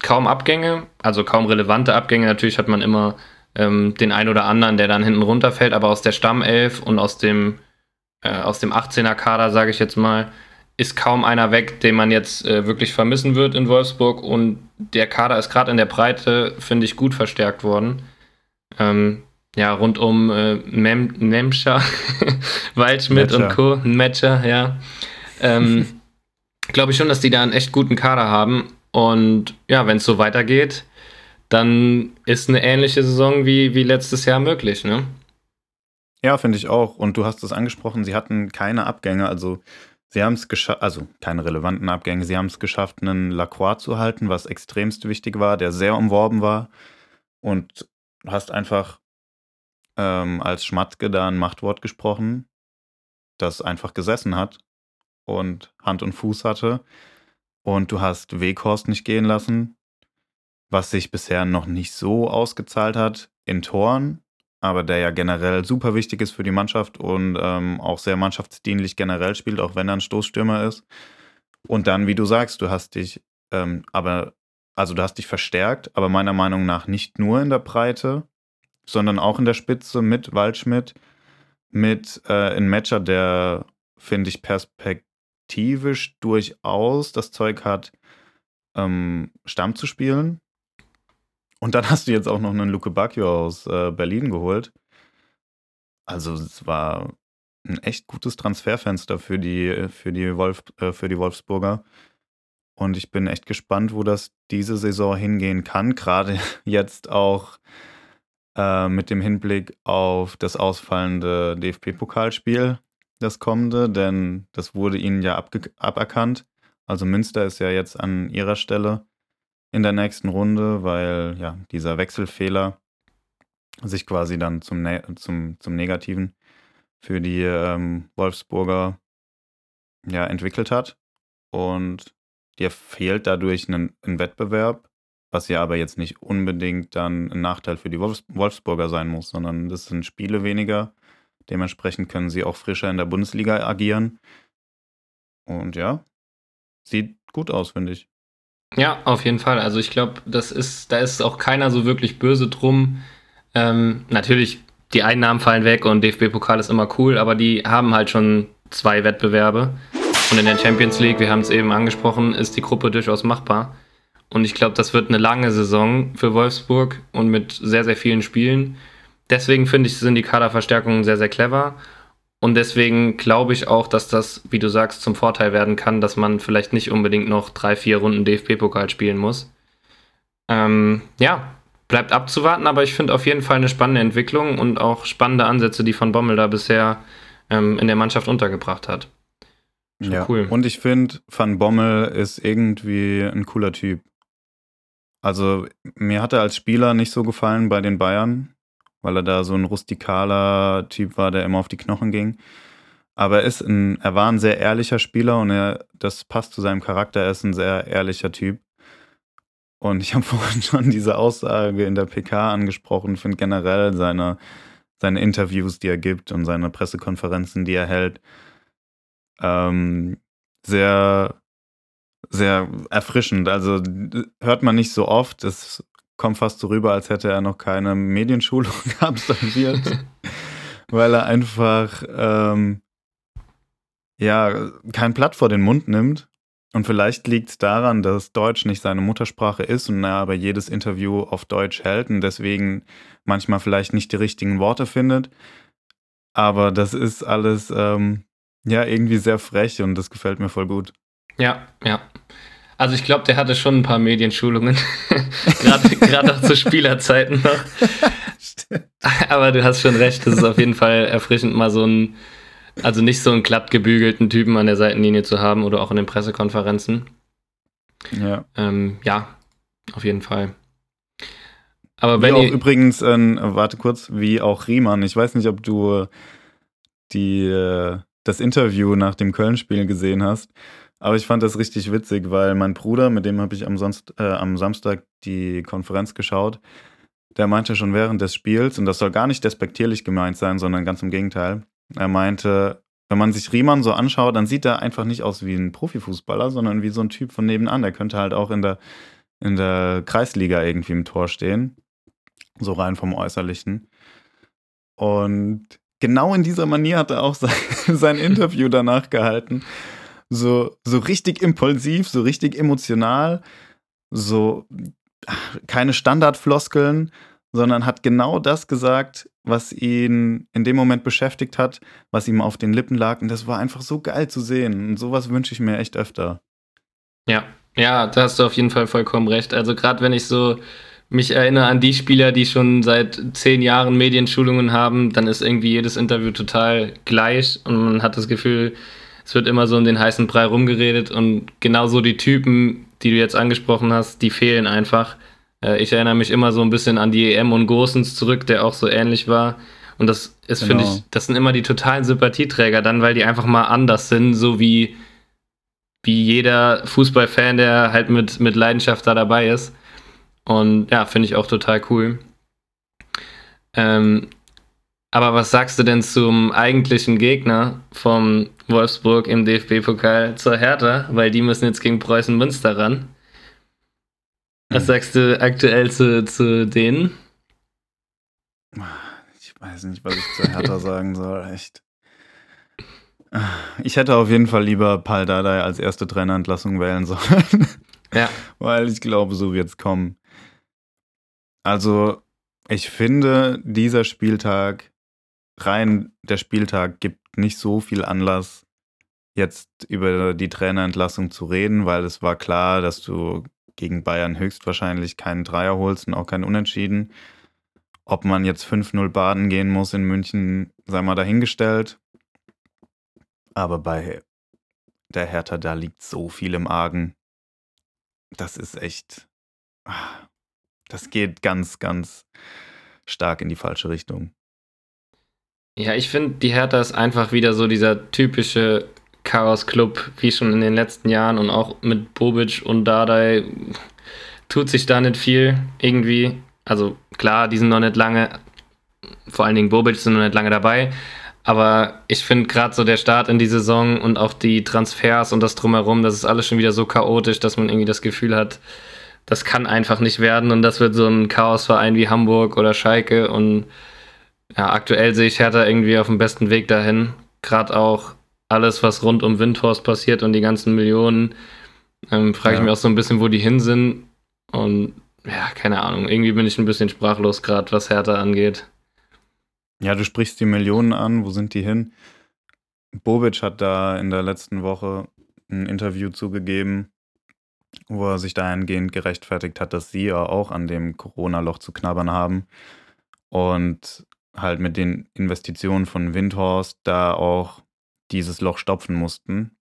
kaum Abgänge, also kaum relevante Abgänge. Natürlich hat man immer ähm, den einen oder anderen, der dann hinten runterfällt, aber aus der Stammelf und aus dem, äh, aus dem 18er Kader, sage ich jetzt mal, ist kaum einer weg, den man jetzt äh, wirklich vermissen wird in Wolfsburg. Und der Kader ist gerade in der Breite, finde ich, gut verstärkt worden. Ähm, ja, rund um äh, Mem Nemscher, (laughs) Waldschmidt und Co. Matcher, ja. Ähm, (laughs) Glaube ich schon, dass die da einen echt guten Kader haben. Und ja, wenn es so weitergeht, dann ist eine ähnliche Saison wie, wie letztes Jahr möglich, ne? Ja, finde ich auch. Und du hast es angesprochen, sie hatten keine Abgänge, also sie haben es geschafft, also keine relevanten Abgänge, sie haben es geschafft, einen Lacroix zu halten, was extremst wichtig war, der sehr umworben war. Und du hast einfach ähm, als Schmatzke da ein Machtwort gesprochen, das einfach gesessen hat und Hand und Fuß hatte. Und du hast Weghorst nicht gehen lassen, was sich bisher noch nicht so ausgezahlt hat in Toren, aber der ja generell super wichtig ist für die Mannschaft und ähm, auch sehr mannschaftsdienlich generell spielt, auch wenn er ein Stoßstürmer ist. Und dann, wie du sagst, du hast dich, ähm, aber, also du hast dich verstärkt, aber meiner Meinung nach nicht nur in der Breite, sondern auch in der Spitze mit Waldschmidt, mit äh, einem Matcher, der, finde ich, perspektivisch durchaus das Zeug hat, ähm, Stamm zu spielen. Und dann hast du jetzt auch noch einen Luke Bacchio aus äh, Berlin geholt. Also es war ein echt gutes Transferfenster für die, für die, Wolf, äh, für die Wolfsburger. Und ich bin echt gespannt, wo das diese Saison hingehen kann. Gerade (laughs) jetzt auch äh, mit dem Hinblick auf das ausfallende DFB-Pokalspiel, das kommende, denn das wurde ihnen ja aberkannt. Also Münster ist ja jetzt an ihrer Stelle in der nächsten Runde, weil ja dieser Wechselfehler sich quasi dann zum, ne zum, zum Negativen für die ähm, Wolfsburger ja, entwickelt hat. Und dir fehlt dadurch ein, ein Wettbewerb, was ja aber jetzt nicht unbedingt dann ein Nachteil für die Wolfs Wolfsburger sein muss, sondern das sind Spiele weniger. Dementsprechend können sie auch frischer in der Bundesliga agieren. Und ja, sieht gut aus, finde ich. Ja, auf jeden Fall. Also ich glaube, das ist, da ist auch keiner so wirklich böse drum. Ähm, natürlich, die Einnahmen fallen weg und DFB-Pokal ist immer cool, aber die haben halt schon zwei Wettbewerbe. Und in der Champions League, wir haben es eben angesprochen, ist die Gruppe durchaus machbar. Und ich glaube, das wird eine lange Saison für Wolfsburg und mit sehr, sehr vielen Spielen. Deswegen finde ich, sind die Kaderverstärkungen sehr, sehr clever. Und deswegen glaube ich auch, dass das, wie du sagst, zum Vorteil werden kann, dass man vielleicht nicht unbedingt noch drei, vier Runden DFB-Pokal spielen muss. Ähm, ja, bleibt abzuwarten, aber ich finde auf jeden Fall eine spannende Entwicklung und auch spannende Ansätze, die von Bommel da bisher ähm, in der Mannschaft untergebracht hat. Schon ja, cool. Und ich finde, Van Bommel ist irgendwie ein cooler Typ. Also, mir hat er als Spieler nicht so gefallen bei den Bayern weil er da so ein rustikaler Typ war, der immer auf die Knochen ging. Aber er, ist ein, er war ein sehr ehrlicher Spieler und er, das passt zu seinem Charakter. Er ist ein sehr ehrlicher Typ. Und ich (laughs) habe vorhin schon diese Aussage in der PK angesprochen, Ich finde generell seine, seine Interviews, die er gibt und seine Pressekonferenzen, die er hält, ähm, sehr, sehr erfrischend. Also hört man nicht so oft. Es kommt fast so rüber, als hätte er noch keine Medienschulung (laughs) absolviert, weil er einfach ähm, ja kein Blatt vor den Mund nimmt. Und vielleicht liegt es daran, dass Deutsch nicht seine Muttersprache ist und er aber jedes Interview auf Deutsch hält und deswegen manchmal vielleicht nicht die richtigen Worte findet. Aber das ist alles ähm, ja irgendwie sehr frech und das gefällt mir voll gut. Ja, ja. Also ich glaube, der hatte schon ein paar Medienschulungen, (laughs) gerade auch zu Spielerzeiten noch. Aber du hast schon recht, das ist auf jeden Fall erfrischend, mal so einen, also nicht so einen glatt gebügelten Typen an der Seitenlinie zu haben oder auch in den Pressekonferenzen. Ja. Ähm, ja, auf jeden Fall. Aber wenn auch übrigens, ähm, warte kurz, wie auch Riemann. Ich weiß nicht, ob du die, äh, das Interview nach dem Köln-Spiel gesehen hast, aber ich fand das richtig witzig, weil mein Bruder, mit dem habe ich am, sonst, äh, am Samstag die Konferenz geschaut, der meinte schon während des Spiels, und das soll gar nicht despektierlich gemeint sein, sondern ganz im Gegenteil, er meinte, wenn man sich Riemann so anschaut, dann sieht er einfach nicht aus wie ein Profifußballer, sondern wie so ein Typ von nebenan. Der könnte halt auch in der, in der Kreisliga irgendwie im Tor stehen. So rein vom Äußerlichen. Und genau in dieser Manier hat er auch (laughs) sein, sein Interview danach gehalten. So, so richtig impulsiv, so richtig emotional, so keine Standardfloskeln, sondern hat genau das gesagt, was ihn in dem Moment beschäftigt hat, was ihm auf den Lippen lag. Und das war einfach so geil zu sehen. Und sowas wünsche ich mir echt öfter. Ja, ja, da hast du auf jeden Fall vollkommen recht. Also gerade wenn ich so mich erinnere an die Spieler, die schon seit zehn Jahren Medienschulungen haben, dann ist irgendwie jedes Interview total gleich und man hat das Gefühl, es wird immer so um den heißen Brei rumgeredet und genauso die Typen, die du jetzt angesprochen hast, die fehlen einfach. Äh, ich erinnere mich immer so ein bisschen an die EM und Gosens zurück, der auch so ähnlich war. Und das ist, genau. finde ich, das sind immer die totalen Sympathieträger dann, weil die einfach mal anders sind, so wie, wie jeder Fußballfan, der halt mit, mit Leidenschaft da dabei ist. Und ja, finde ich auch total cool. Ähm, aber was sagst du denn zum eigentlichen Gegner vom Wolfsburg im DFB-Pokal zur Hertha? Weil die müssen jetzt gegen Preußen Münster ran. Was hm. sagst du aktuell zu, zu denen? Ich weiß nicht, was ich zu Hertha sagen soll, echt. Ich hätte auf jeden Fall lieber Paul Dardai als erste Trainerentlassung wählen sollen. Ja. (laughs) Weil ich glaube, so wird es kommen. Also, ich finde, dieser Spieltag, rein der Spieltag, gibt nicht so viel Anlass, jetzt über die Trainerentlassung zu reden, weil es war klar, dass du gegen Bayern höchstwahrscheinlich keinen Dreier holst und auch keinen Unentschieden. Ob man jetzt 5-0 baden gehen muss in München, sei mal dahingestellt. Aber bei der Hertha, da liegt so viel im Argen. Das ist echt. Ah, das geht ganz, ganz stark in die falsche Richtung. Ja, ich finde, die Hertha ist einfach wieder so dieser typische Chaos Club, wie schon in den letzten Jahren und auch mit Bobic und Dardai tut sich da nicht viel irgendwie. Also klar, die sind noch nicht lange, vor allen Dingen Bobic sind noch nicht lange dabei, aber ich finde gerade so der Start in die Saison und auch die Transfers und das drumherum, das ist alles schon wieder so chaotisch, dass man irgendwie das Gefühl hat, das kann einfach nicht werden und das wird so ein Chaosverein wie Hamburg oder Schalke und ja, aktuell sehe ich Hertha irgendwie auf dem besten Weg dahin. Gerade auch alles, was rund um Windhorst passiert und die ganzen Millionen, ähm, frage ja. ich mich auch so ein bisschen, wo die hin sind. Und ja, keine Ahnung, irgendwie bin ich ein bisschen sprachlos gerade, was Hertha angeht. Ja, du sprichst die Millionen an, wo sind die hin? Bobic hat da in der letzten Woche ein Interview zugegeben, wo er sich dahingehend gerechtfertigt hat, dass sie ja auch an dem Corona-Loch zu knabbern haben und halt mit den Investitionen von Windhorst da auch dieses Loch stopfen mussten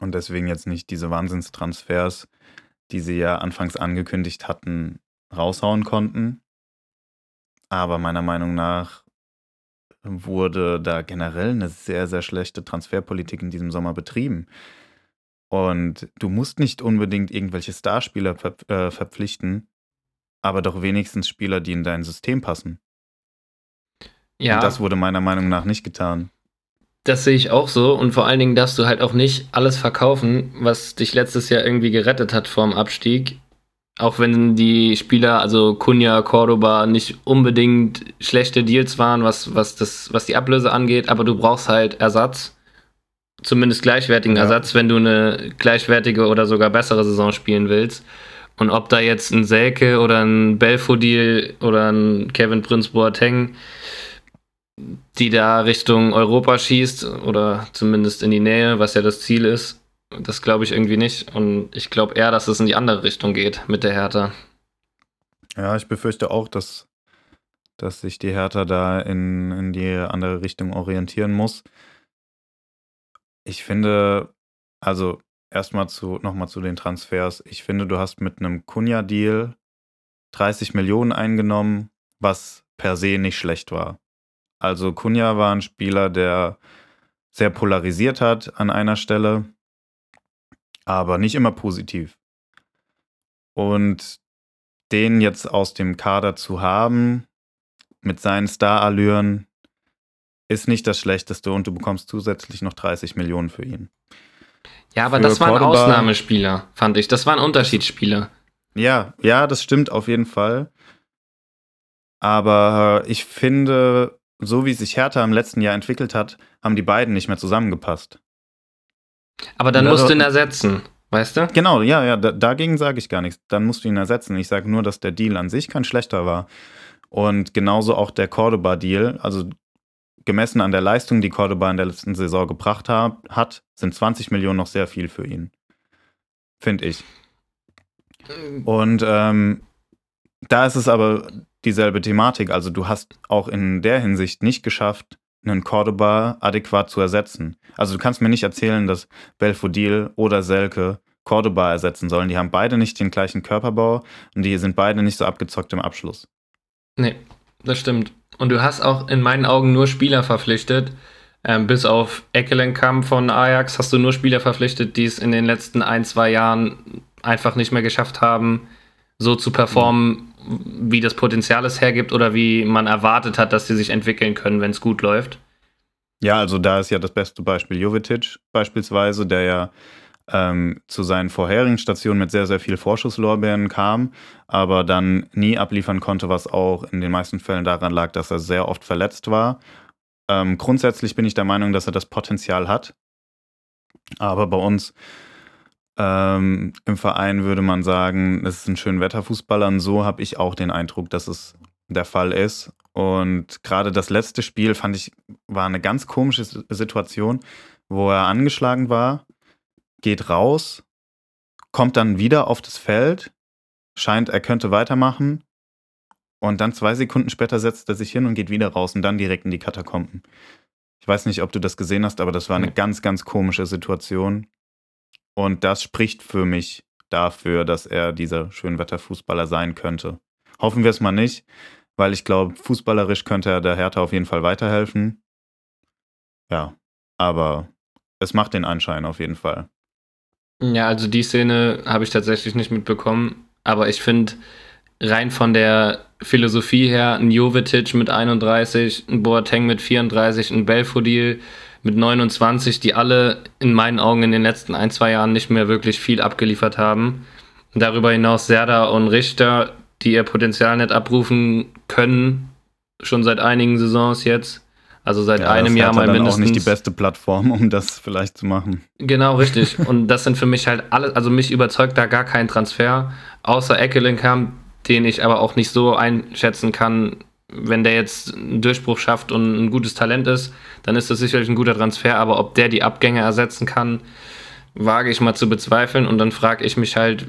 und deswegen jetzt nicht diese Wahnsinnstransfers, die sie ja anfangs angekündigt hatten, raushauen konnten. Aber meiner Meinung nach wurde da generell eine sehr, sehr schlechte Transferpolitik in diesem Sommer betrieben. Und du musst nicht unbedingt irgendwelche Starspieler äh, verpflichten, aber doch wenigstens Spieler, die in dein System passen. Ja. Und das wurde meiner Meinung nach nicht getan. Das sehe ich auch so und vor allen Dingen darfst du halt auch nicht alles verkaufen, was dich letztes Jahr irgendwie gerettet hat vorm Abstieg. Auch wenn die Spieler, also Kunja, Cordoba, nicht unbedingt schlechte Deals waren, was, was, das, was die Ablöse angeht, aber du brauchst halt Ersatz. Zumindest gleichwertigen ja. Ersatz, wenn du eine gleichwertige oder sogar bessere Saison spielen willst. Und ob da jetzt ein Selke oder ein Belfodil oder ein Kevin Prince Boateng die da Richtung Europa schießt oder zumindest in die Nähe, was ja das Ziel ist. Das glaube ich irgendwie nicht. Und ich glaube eher, dass es in die andere Richtung geht mit der Hertha. Ja, ich befürchte auch, dass, dass sich die Hertha da in, in die andere Richtung orientieren muss. Ich finde, also erstmal zu, nochmal zu den Transfers. Ich finde, du hast mit einem Kunja-Deal 30 Millionen eingenommen, was per se nicht schlecht war. Also Kunja war ein Spieler, der sehr polarisiert hat an einer Stelle, aber nicht immer positiv. Und den jetzt aus dem Kader zu haben, mit seinen Starallüren, ist nicht das Schlechteste und du bekommst zusätzlich noch 30 Millionen für ihn. Ja, aber Für das waren Cordoba- Ausnahmespieler, fand ich. Das waren Unterschiedsspieler. Ja, ja, das stimmt auf jeden Fall. Aber ich finde, so wie sich Hertha im letzten Jahr entwickelt hat, haben die beiden nicht mehr zusammengepasst. Aber dann musst du ihn ersetzen, weißt du? Genau, ja, ja, da, dagegen sage ich gar nichts. Dann musst du ihn ersetzen. Ich sage nur, dass der Deal an sich kein schlechter war. Und genauso auch der Cordoba-Deal, also gemessen an der Leistung, die Cordoba in der letzten Saison gebracht ha hat, sind 20 Millionen noch sehr viel für ihn. Finde ich. Und ähm, da ist es aber dieselbe Thematik. Also du hast auch in der Hinsicht nicht geschafft, einen Cordoba adäquat zu ersetzen. Also du kannst mir nicht erzählen, dass Belfodil oder Selke Cordoba ersetzen sollen. Die haben beide nicht den gleichen Körperbau und die sind beide nicht so abgezockt im Abschluss. Nee, das stimmt. Und du hast auch in meinen Augen nur Spieler verpflichtet. Ähm, bis auf Eckelenkamp von Ajax hast du nur Spieler verpflichtet, die es in den letzten ein, zwei Jahren einfach nicht mehr geschafft haben, so zu performen, wie das Potenzial es hergibt oder wie man erwartet hat, dass sie sich entwickeln können, wenn es gut läuft. Ja, also da ist ja das beste Beispiel Jovetic beispielsweise, der ja ähm, zu seinen vorherigen Stationen mit sehr, sehr viel Vorschusslorbeeren kam, aber dann nie abliefern konnte, was auch in den meisten Fällen daran lag, dass er sehr oft verletzt war. Ähm, grundsätzlich bin ich der Meinung, dass er das Potenzial hat, aber bei uns ähm, im Verein würde man sagen, es ist ein schön Wetterfußballer und so habe ich auch den Eindruck, dass es der Fall ist. Und gerade das letzte Spiel fand ich, war eine ganz komische Situation, wo er angeschlagen war, geht raus, kommt dann wieder auf das Feld, scheint, er könnte weitermachen. Und dann zwei Sekunden später setzt er sich hin und geht wieder raus und dann direkt in die Katakomben. Ich weiß nicht, ob du das gesehen hast, aber das war eine ganz, ganz komische Situation. Und das spricht für mich dafür, dass er dieser Schönwetterfußballer sein könnte. Hoffen wir es mal nicht, weil ich glaube, fußballerisch könnte er der Hertha auf jeden Fall weiterhelfen. Ja, aber es macht den Anschein auf jeden Fall. Ja, also die Szene habe ich tatsächlich nicht mitbekommen, aber ich finde rein von der Philosophie her, ein Jovetic mit 31, ein Boateng mit 34, ein Belfodil mit 29, die alle in meinen Augen in den letzten ein, zwei Jahren nicht mehr wirklich viel abgeliefert haben. Darüber hinaus Serda und Richter, die ihr Potenzial nicht abrufen können, schon seit einigen Saisons jetzt. Also seit Ja, einem das Jahr mal dann mindestens. auch nicht die beste Plattform, um das vielleicht zu machen. Genau, (laughs) richtig. Und das sind für mich halt alle, also mich überzeugt da gar kein Transfer, außer Eckelenkamp, den ich aber auch nicht so einschätzen kann. Wenn der jetzt einen Durchbruch schafft und ein gutes Talent ist, dann ist das sicherlich ein guter Transfer, aber ob der die Abgänge ersetzen kann, wage ich mal zu bezweifeln. Und dann frage ich mich halt,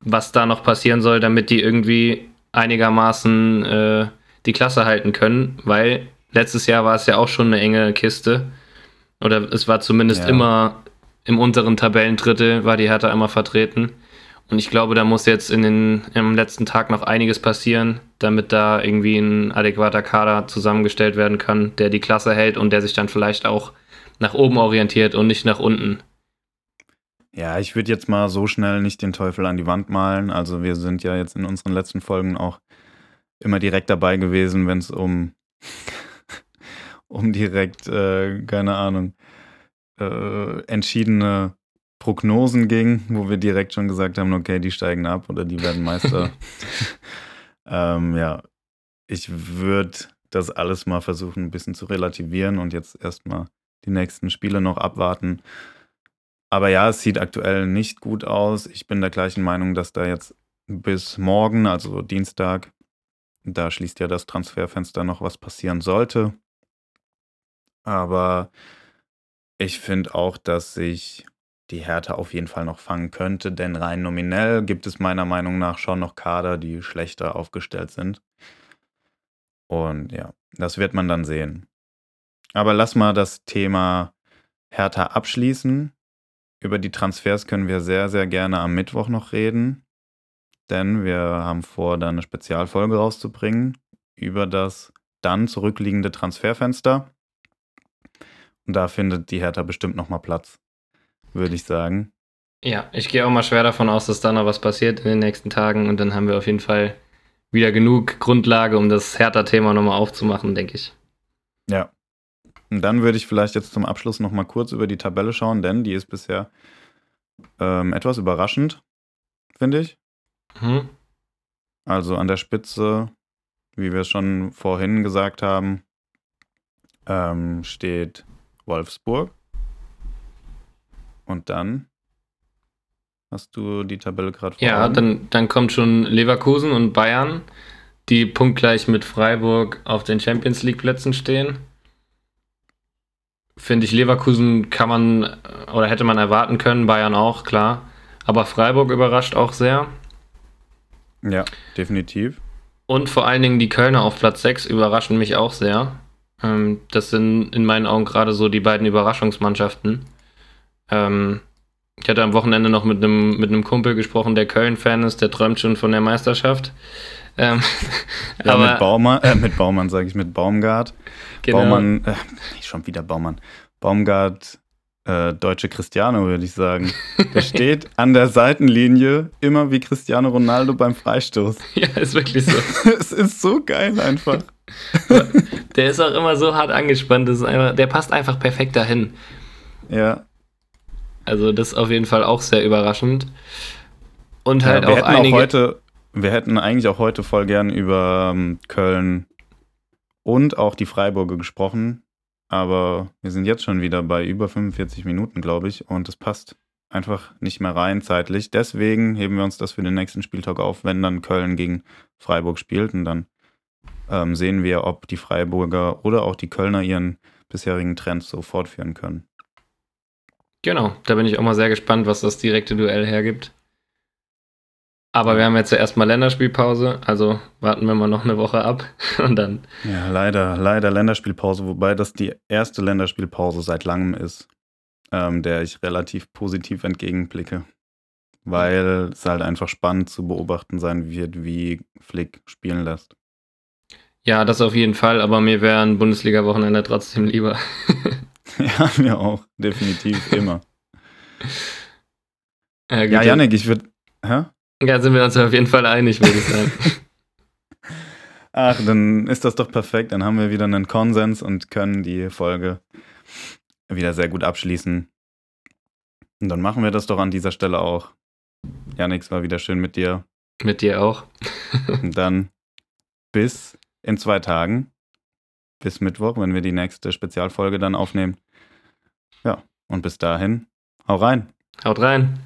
was da noch passieren soll, damit die irgendwie einigermaßen äh, die Klasse halten können, weil letztes Jahr war es ja auch schon eine enge Kiste. Oder es war zumindest Ja. immer im unteren Tabellendrittel, war die Hertha immer vertreten. Und ich glaube, da muss jetzt in den, im letzten Tag noch einiges passieren, damit da irgendwie ein adäquater Kader zusammengestellt werden kann, der die Klasse hält und der sich dann vielleicht auch nach oben orientiert und nicht nach unten. Ja, ich würde jetzt mal so schnell nicht den Teufel an die Wand malen. Also wir sind ja jetzt in unseren letzten Folgen auch immer direkt dabei gewesen, wenn es um, (laughs) um direkt, äh, keine Ahnung, äh, entschiedene Prognosen ging, wo wir direkt schon gesagt haben, okay, die steigen ab oder die werden Meister. (laughs) ähm, ja, ich würde das alles mal versuchen, ein bisschen zu relativieren und jetzt erstmal die nächsten Spiele noch abwarten. Aber ja, es sieht aktuell nicht gut aus. Ich bin der gleichen Meinung, dass da jetzt bis morgen, also Dienstag, da schließt ja das Transferfenster noch was passieren sollte. Aber ich finde auch, dass sich die Härte auf jeden Fall noch fangen könnte, denn rein nominell gibt es meiner Meinung nach schon noch Kader, die schlechter aufgestellt sind. Und ja, das wird man dann sehen. Aber lass mal das Thema Hertha abschließen. Über die Transfers können wir sehr, sehr gerne am Mittwoch noch reden. denn wir haben vor, da eine Spezialfolge rauszubringen über das dann zurückliegende Transferfenster. Und da findet die Hertha bestimmt nochmal Platz, würde ich sagen. Ja, ich gehe auch mal schwer davon aus, dass da noch was passiert in den nächsten Tagen und dann haben wir auf jeden Fall wieder genug Grundlage, um das Hertha-Thema nochmal aufzumachen, denke ich. Ja. Und dann würde ich vielleicht jetzt zum Abschluss nochmal kurz über die Tabelle schauen, denn die ist bisher ähm, etwas überraschend, finde ich. Mhm. Also an der Spitze, wie wir es schon vorhin gesagt haben, ähm, steht Wolfsburg. Und dann hast du die Tabelle gerade vor. Ja, dann, dann kommt schon Leverkusen und Bayern, die punktgleich mit Freiburg auf den Champions League Plätzen stehen. Finde ich, Leverkusen kann man oder hätte man erwarten können, Bayern auch, klar. Aber Freiburg überrascht auch sehr. Ja, definitiv. Und vor allen Dingen die Kölner auf Platz 6 überraschen mich auch sehr. Ähm, das sind in meinen Augen gerade so die beiden Überraschungsmannschaften. Ähm, ich hatte am Wochenende noch mit einem mit einem Kumpel gesprochen, der Köln-Fan ist, der träumt schon von der Meisterschaft. Ähm, (laughs) ja, aber, mit Baumann, äh, mit Baumann sage ich, mit Baumgart. Genau. Baumann, äh, schon wieder Baumann. Baumgart äh, deutsche Cristiano, würde ich sagen. (laughs) Der steht an der Seitenlinie immer wie Cristiano Ronaldo beim Freistoß. (laughs) Ja, ist wirklich so. es ist so geil einfach. der ist auch immer so hart angespannt. Das ist einfach, der passt einfach perfekt dahin. Ja. Also das ist auf jeden Fall auch sehr überraschend. Und halt ja, wir auch einige... Auch heute, wir hätten eigentlich auch heute voll gern über ähm, Köln und auch die Freiburger gesprochen aber wir sind jetzt schon wieder bei über 45 Minuten, glaube ich, und es passt einfach nicht mehr rein zeitlich. Deswegen heben wir uns das für den nächsten Spieltag auf, wenn dann Köln gegen Freiburg spielt und dann ähm, sehen wir, ob die Freiburger oder auch die Kölner ihren bisherigen Trend so fortführen können. Genau, da bin ich auch mal sehr gespannt, was das direkte Duell hergibt. Aber wir haben jetzt ja erstmal Länderspielpause, also warten wir mal noch eine Woche ab (laughs) und dann. Ja, leider, leider Länderspielpause, wobei das die erste Länderspielpause seit langem ist, ähm, der ich relativ positiv entgegenblicke. Weil es halt einfach spannend zu beobachten sein wird, wie Flick spielen lässt. Ja, das auf jeden Fall, aber mir wäre ein Bundesliga-Wochenende trotzdem lieber. (laughs) (laughs) ja, mir auch, definitiv, immer. ja, ja Janik, ich würde. Ja, sind wir uns auf jeden Fall einig, würde ich sagen. (laughs) Ach, dann ist das doch perfekt. Dann haben wir wieder einen Konsens und können die Folge wieder sehr gut abschließen. Und dann machen wir das doch an dieser Stelle auch. Janik, es war wieder schön mit dir. Mit dir auch. und dann bis in zwei Tagen. Bis Mittwoch, wenn wir die nächste Spezialfolge dann aufnehmen. Ja, und bis dahin, hau rein. Haut rein.